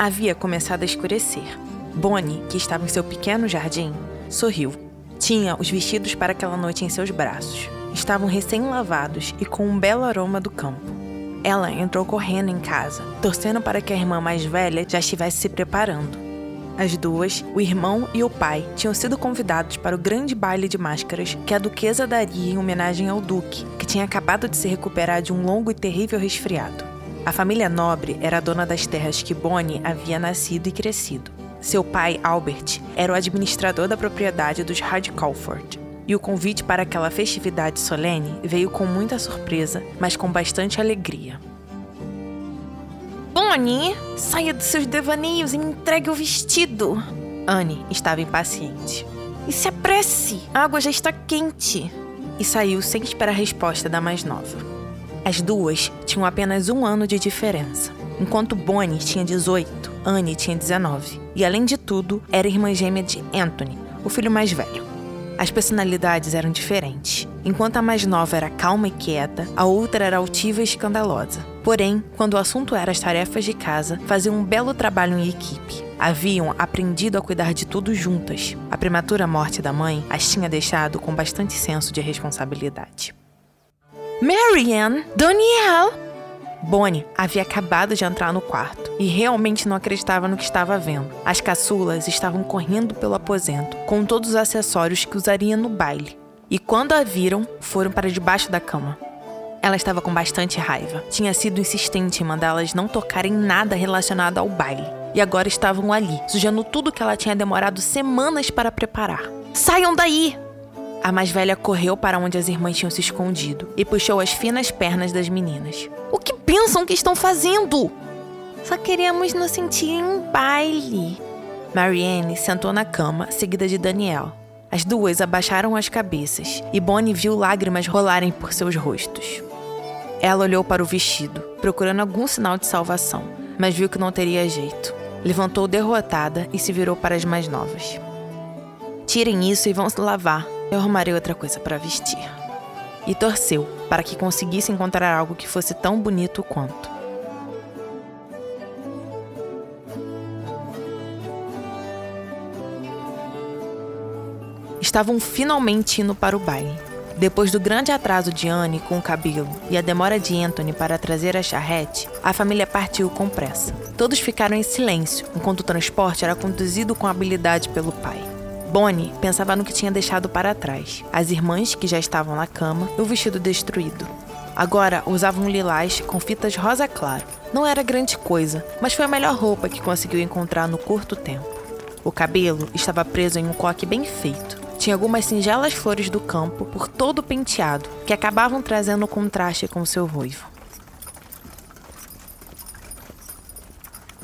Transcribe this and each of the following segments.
havia começado a escurecer. Bonnie, que estava em seu pequeno jardim, sorriu. Tinha os vestidos para aquela noite em seus braços. Estavam recém-lavados e com um belo aroma do campo. Ela entrou correndo em casa, torcendo para que a irmã mais velha já estivesse se preparando. As duas, o irmão e o pai, tinham sido convidados para o grande baile de máscaras que a duquesa daria em homenagem ao duque, que tinha acabado de se recuperar de um longo e terrível resfriado. A família nobre era dona das terras que Bonnie havia nascido e crescido. Seu pai, Albert, era o administrador da propriedade dos Hardcalford. E o convite para aquela festividade solene veio com muita surpresa, mas com bastante alegria. Bonnie, saia dos seus devaneios e me entregue o vestido. Anne estava impaciente. E se apresse, a água já está quente. E saiu sem esperar a resposta da mais nova. As duas tinham apenas um ano de diferença. Enquanto Bonnie tinha 18, Anne tinha 19. E além de tudo, era irmã gêmea de Anthony, o filho mais velho. As personalidades eram diferentes. Enquanto a mais nova era calma e quieta, a outra era altiva e escandalosa. Porém, quando o assunto era as tarefas de casa, faziam um belo trabalho em equipe. Haviam aprendido a cuidar de tudo juntas. A prematura morte da mãe as tinha deixado com bastante senso de responsabilidade. Marianne, Danielle! Bonnie havia acabado de entrar no quarto e realmente não acreditava no que estava vendo. As caçulas estavam correndo pelo aposento, com todos os acessórios que usaria no baile. E quando a viram, foram para debaixo da cama. Ela estava com bastante raiva. Tinha sido insistente em mandá-las não tocarem nada relacionado ao baile. E agora estavam ali, sujando tudo que ela tinha demorado semanas para preparar. Saiam daí! A mais velha correu para onde as irmãs tinham se escondido e puxou as finas pernas das meninas. O que pensam que estão fazendo? Só queríamos nos sentir em um baile. Marianne sentou na cama, seguida de Daniel. As duas abaixaram as cabeças e Bonnie viu lágrimas rolarem por seus rostos. Ela olhou para o vestido, procurando algum sinal de salvação, mas viu que não teria jeito. Levantou derrotada e se virou para as mais novas. Tirem isso e vão se lavar, eu arrumarei outra coisa para vestir. E torceu para que conseguisse encontrar algo que fosse tão bonito quanto. Estavam finalmente indo para o baile. Depois do grande atraso de Anne com o cabelo e a demora de Anthony para trazer a charrete, a família partiu com pressa. Todos ficaram em silêncio enquanto o transporte era conduzido com habilidade pelo pai. Bonnie pensava no que tinha deixado para trás: as irmãs que já estavam na cama e o vestido destruído. Agora usavam um lilás com fitas rosa claro. Não era grande coisa, mas foi a melhor roupa que conseguiu encontrar no curto tempo. O cabelo estava preso em um coque bem feito. Tinha algumas singelas flores do campo por todo o penteado, que acabavam trazendo contraste com seu ruivo.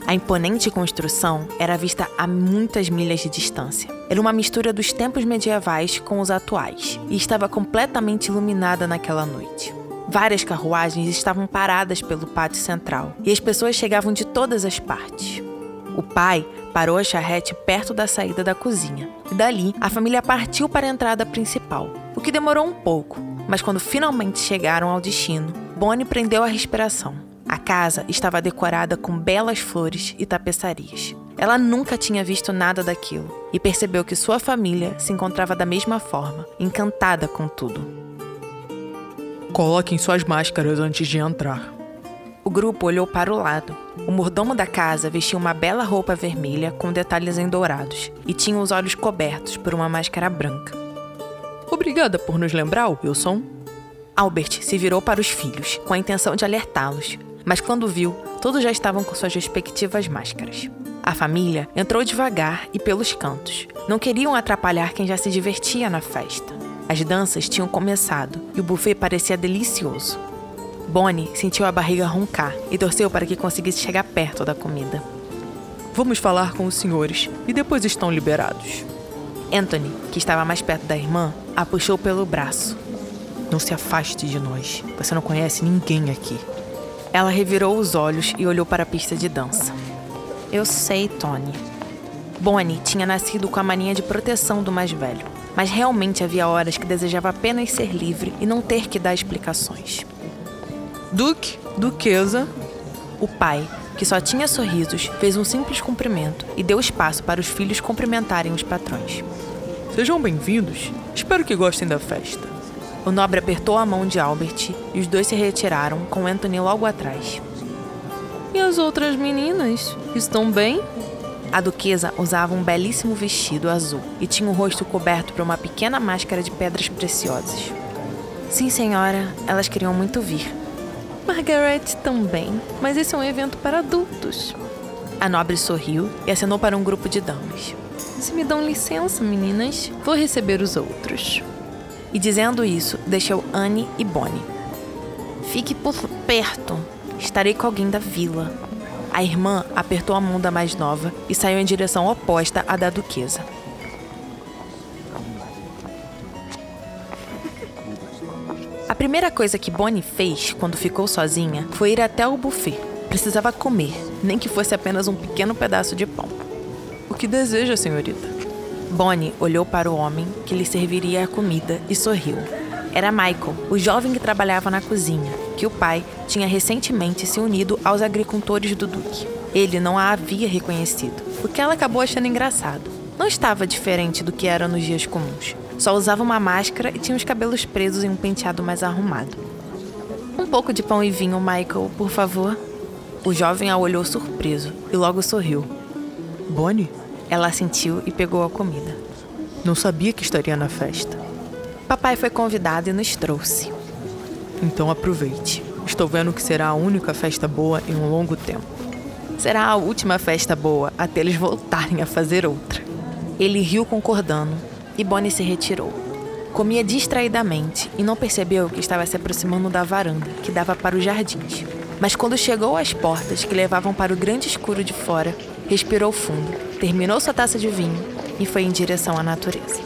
A imponente construção era vista a muitas milhas de distância. Era uma mistura dos tempos medievais com os atuais e estava completamente iluminada naquela noite. Várias carruagens estavam paradas pelo pátio central e as pessoas chegavam de todas as partes. O pai parou a charrete perto da saída da cozinha e dali a família partiu para a entrada principal, o que demorou um pouco, mas quando finalmente chegaram ao destino, Bonnie prendeu a respiração. A casa estava decorada com belas flores e tapeçarias. Ela nunca tinha visto nada daquilo e percebeu que sua família se encontrava da mesma forma, encantada com tudo. Coloquem suas máscaras antes de entrar. O grupo olhou para o lado. O mordomo da casa vestia uma bela roupa vermelha com detalhes em dourados e tinha os olhos cobertos por uma máscara branca. Obrigada por nos lembrar, Wilson. Albert se virou para os filhos, com a intenção de alertá-los, mas quando viu, todos já estavam com suas respectivas máscaras. A família entrou devagar e pelos cantos. Não queriam atrapalhar quem já se divertia na festa. As danças tinham começado e o buffet parecia delicioso. Bonnie sentiu a barriga roncar e torceu para que conseguisse chegar perto da comida. Vamos falar com os senhores e depois estão liberados. Anthony, que estava mais perto da irmã, a puxou pelo braço. Não se afaste de nós. Você não conhece ninguém aqui. Ela revirou os olhos e olhou para a pista de dança. Eu sei, Tony. Bonnie tinha nascido com a mania de proteção do mais velho, mas realmente havia horas que desejava apenas ser livre e não ter que dar explicações. Duque, duquesa. O pai que só tinha sorrisos, fez um simples cumprimento e deu espaço para os filhos cumprimentarem os patrões. Sejam bem-vindos. Espero que gostem da festa. O nobre apertou a mão de Albert e os dois se retiraram, com Anthony logo atrás. E as outras meninas? Estão bem? A duquesa usava um belíssimo vestido azul e tinha o rosto coberto por uma pequena máscara de pedras preciosas. Sim, senhora, elas queriam muito vir. Margaret também, mas esse é um evento para adultos. A nobre sorriu e acenou para um grupo de damas. Se me dão licença, meninas, vou receber os outros. E dizendo isso, deixou Anne e Bonnie. Fique por perto. Estarei com alguém da vila. A irmã apertou a mão da mais nova e saiu em direção oposta à da duquesa. A primeira coisa que Bonnie fez quando ficou sozinha foi ir até o buffet. Precisava comer, nem que fosse apenas um pequeno pedaço de pão. O que deseja, senhorita? Bonnie olhou para o homem que lhe serviria a comida e sorriu. Era Michael, o jovem que trabalhava na cozinha, que o pai tinha recentemente se unido aos agricultores do Duque. Ele não a havia reconhecido, o que ela acabou achando engraçado. Não estava diferente do que era nos dias comuns. Só usava uma máscara e tinha os cabelos presos em um penteado mais arrumado. Um pouco de pão e vinho, Michael, por favor. O jovem a olhou surpreso e logo sorriu. Bonnie? Ela assentiu e pegou a comida. Não sabia que estaria na festa. Papai foi convidado e nos trouxe. Então aproveite. Estou vendo que será a única festa boa em um longo tempo. Será a última festa boa até eles voltarem a fazer outra. Ele riu concordando e Bonnie se retirou. Comia distraidamente e não percebeu que estava se aproximando da varanda que dava para os jardins. Mas quando chegou às portas que levavam para o grande escuro de fora, respirou fundo, terminou sua taça de vinho e foi em direção à natureza.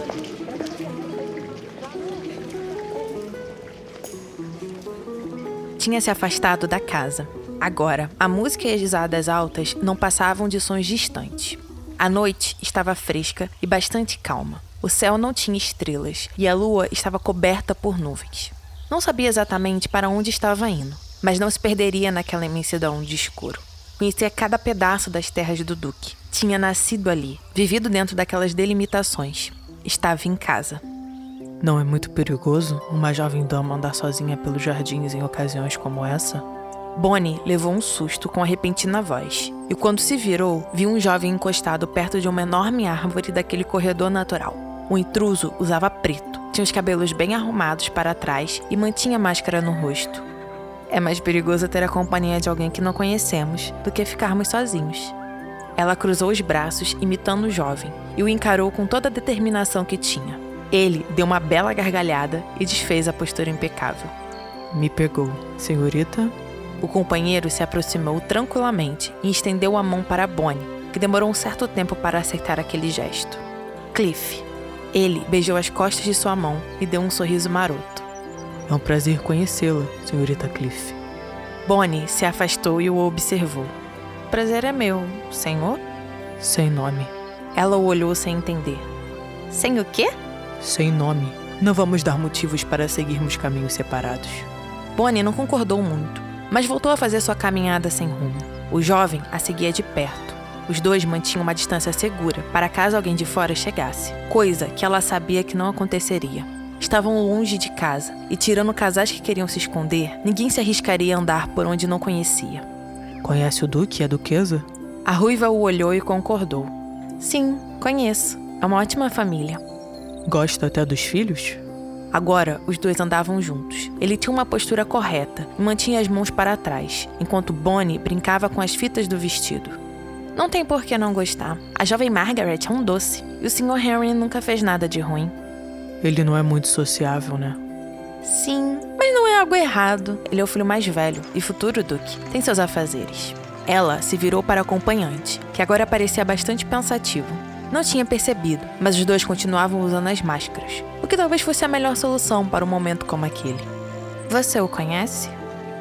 Tinha se afastado da casa. Agora, a música e as risadas altas não passavam de sons distantes. A noite estava fresca e bastante calma. O céu não tinha estrelas e a lua estava coberta por nuvens. Não sabia exatamente para onde estava indo, mas não se perderia naquela imensidão de escuro. Conhecia cada pedaço das terras do Duque. Tinha nascido ali, vivido dentro daquelas delimitações. Estava em casa. Não é muito perigoso uma jovem dama andar sozinha pelos jardins em ocasiões como essa? Bonnie levou um susto com a repentina voz, e quando se virou, viu um jovem encostado perto de uma enorme árvore daquele corredor natural. O intruso usava preto, tinha os cabelos bem arrumados para trás e mantinha máscara no rosto. É mais perigoso ter a companhia de alguém que não conhecemos do que ficarmos sozinhos. Ela cruzou os braços, imitando o jovem, e o encarou com toda a determinação que tinha. Ele deu uma bela gargalhada e desfez a postura impecável. Me pegou, senhorita? O companheiro se aproximou tranquilamente e estendeu a mão para Bonnie, que demorou um certo tempo para aceitar aquele gesto. Cliff. Ele beijou as costas de sua mão e deu um sorriso maroto. É um prazer conhecê-la, senhorita Cliff. Bonnie se afastou e o observou. Prazer é meu, senhor? Sem nome. Ela o olhou sem entender. Sem o quê? Sem nome. Não vamos dar motivos para seguirmos caminhos separados. Bonnie não concordou muito mas voltou a fazer sua caminhada sem rumo. O jovem a seguia de perto. Os dois mantinham uma distância segura para caso alguém de fora chegasse, coisa que ela sabia que não aconteceria. Estavam longe de casa e, tirando casais que queriam se esconder, ninguém se arriscaria a andar por onde não conhecia. Conhece o Duque e a Duquesa? A ruiva o olhou e concordou. Sim, conheço. É uma ótima família. Gosta até dos filhos? Agora, os dois andavam juntos. Ele tinha uma postura correta e mantinha as mãos para trás, enquanto Bonnie brincava com as fitas do vestido. Não tem por que não gostar. A jovem Margaret é um doce, e o Sr. Henry nunca fez nada de ruim. Ele não é muito sociável, né? Sim, mas não é algo errado. Ele é o filho mais velho e futuro duque. Tem seus afazeres. Ela se virou para o acompanhante, que agora parecia bastante pensativo. Não tinha percebido, mas os dois continuavam usando as máscaras, o que talvez fosse a melhor solução para um momento como aquele. Você o conhece?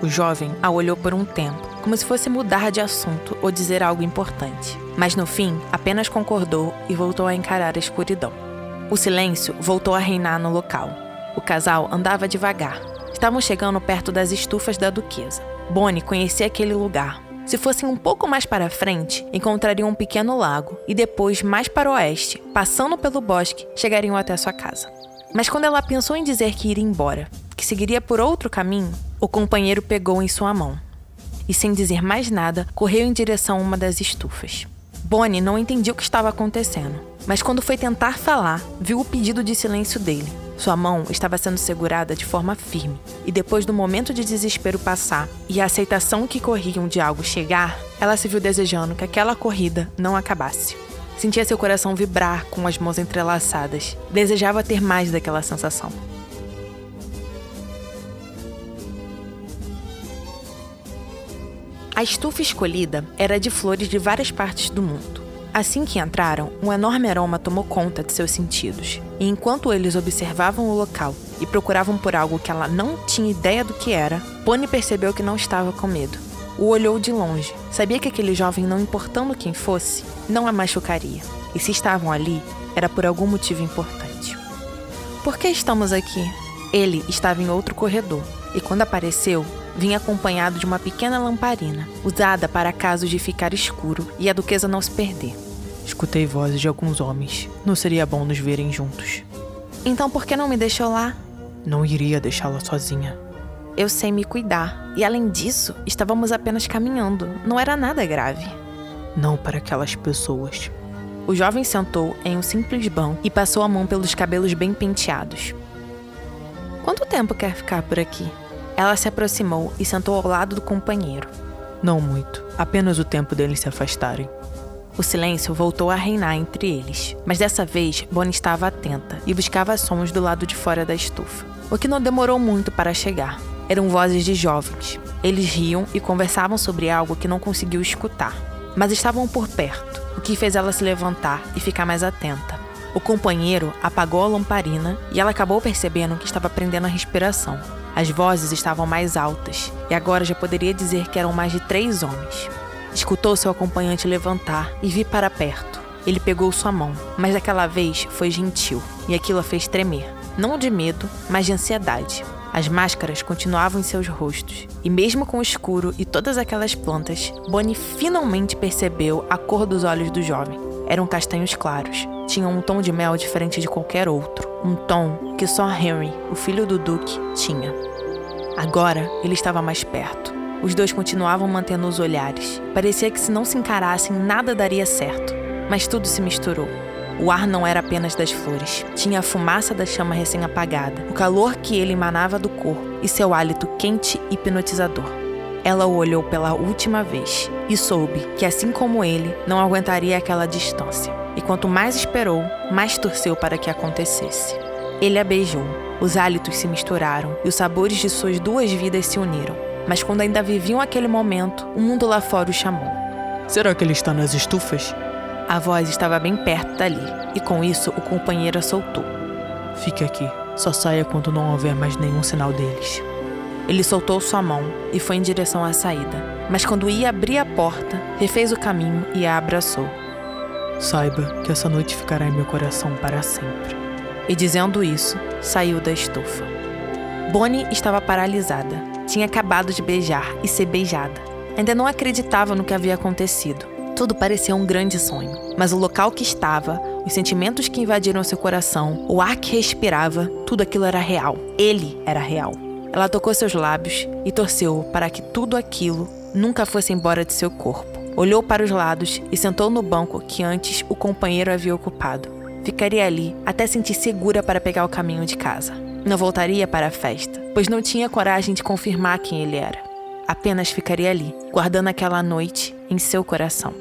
O jovem a olhou por um tempo, como se fosse mudar de assunto ou dizer algo importante, mas no fim apenas concordou e voltou a encarar a escuridão. O silêncio voltou a reinar no local. O casal andava devagar. Estavam chegando perto das estufas da duquesa. Bonnie conhecia aquele lugar. Se fossem um pouco mais para frente, encontrariam um pequeno lago e depois, mais para o oeste, passando pelo bosque, chegariam até sua casa. Mas quando ela pensou em dizer que iria embora, que seguiria por outro caminho, o companheiro pegou em sua mão e, sem dizer mais nada, correu em direção a uma das estufas. Bonnie não entendia o que estava acontecendo, mas quando foi tentar falar, viu o pedido de silêncio dele. Sua mão estava sendo segurada de forma firme, e depois do momento de desespero passar e a aceitação que corriam de algo chegar, ela se viu desejando que aquela corrida não acabasse. Sentia seu coração vibrar com as mãos entrelaçadas. Desejava ter mais daquela sensação. A estufa escolhida era de flores de várias partes do mundo. Assim que entraram, um enorme aroma tomou conta de seus sentidos, e enquanto eles observavam o local e procuravam por algo que ela não tinha ideia do que era, Bonnie percebeu que não estava com medo. O olhou de longe. Sabia que aquele jovem, não importando quem fosse, não a machucaria. E se estavam ali, era por algum motivo importante. Por que estamos aqui? Ele estava em outro corredor, e quando apareceu, vinha acompanhado de uma pequena lamparina, usada para casos de ficar escuro e a duquesa não se perder. Escutei vozes de alguns homens. Não seria bom nos verem juntos. Então por que não me deixou lá? Não iria deixá-la sozinha. Eu sei me cuidar. E além disso, estávamos apenas caminhando. Não era nada grave. Não para aquelas pessoas. O jovem sentou em um simples banco e passou a mão pelos cabelos bem penteados. Quanto tempo quer ficar por aqui? Ela se aproximou e sentou ao lado do companheiro. Não muito, apenas o tempo deles se afastarem. O silêncio voltou a reinar entre eles, mas dessa vez Bonnie estava atenta e buscava sons do lado de fora da estufa, o que não demorou muito para chegar. Eram vozes de jovens. Eles riam e conversavam sobre algo que não conseguiu escutar, mas estavam por perto, o que fez ela se levantar e ficar mais atenta. O companheiro apagou a lamparina e ela acabou percebendo que estava prendendo a respiração. As vozes estavam mais altas e agora já poderia dizer que eram mais de três homens. Escutou seu acompanhante levantar e vir para perto. Ele pegou sua mão, mas daquela vez foi gentil e aquilo a fez tremer, não de medo, mas de ansiedade. As máscaras continuavam em seus rostos, e mesmo com o escuro e todas aquelas plantas, Bonnie finalmente percebeu a cor dos olhos do jovem. Eram castanhos claros, tinham um tom de mel diferente de qualquer outro, um tom que só Henry, o filho do Duque, tinha. Agora ele estava mais perto. Os dois continuavam mantendo os olhares. Parecia que se não se encarassem, nada daria certo. Mas tudo se misturou. O ar não era apenas das flores. Tinha a fumaça da chama recém-apagada, o calor que ele emanava do corpo e seu hálito quente e hipnotizador. Ela o olhou pela última vez e soube que, assim como ele, não aguentaria aquela distância. E quanto mais esperou, mais torceu para que acontecesse. Ele a beijou. Os hálitos se misturaram e os sabores de suas duas vidas se uniram. Mas quando ainda viviam aquele momento, o mundo lá fora o chamou. Será que ele está nas estufas? A voz estava bem perto dali, e com isso o companheiro a soltou. Fique aqui. Só saia quando não houver mais nenhum sinal deles. Ele soltou sua mão e foi em direção à saída. Mas quando ia abrir a porta, refez o caminho e a abraçou. Saiba que essa noite ficará em meu coração para sempre. E dizendo isso, saiu da estufa. Bonnie estava paralisada. Tinha acabado de beijar e ser beijada. Ainda não acreditava no que havia acontecido. Tudo parecia um grande sonho, mas o local que estava, os sentimentos que invadiram seu coração, o ar que respirava, tudo aquilo era real. Ele era real. Ela tocou seus lábios e torceu para que tudo aquilo nunca fosse embora de seu corpo. Olhou para os lados e sentou no banco que antes o companheiro havia ocupado. Ficaria ali até sentir segura para pegar o caminho de casa. Não voltaria para a festa, pois não tinha coragem de confirmar quem ele era. Apenas ficaria ali, guardando aquela noite em seu coração.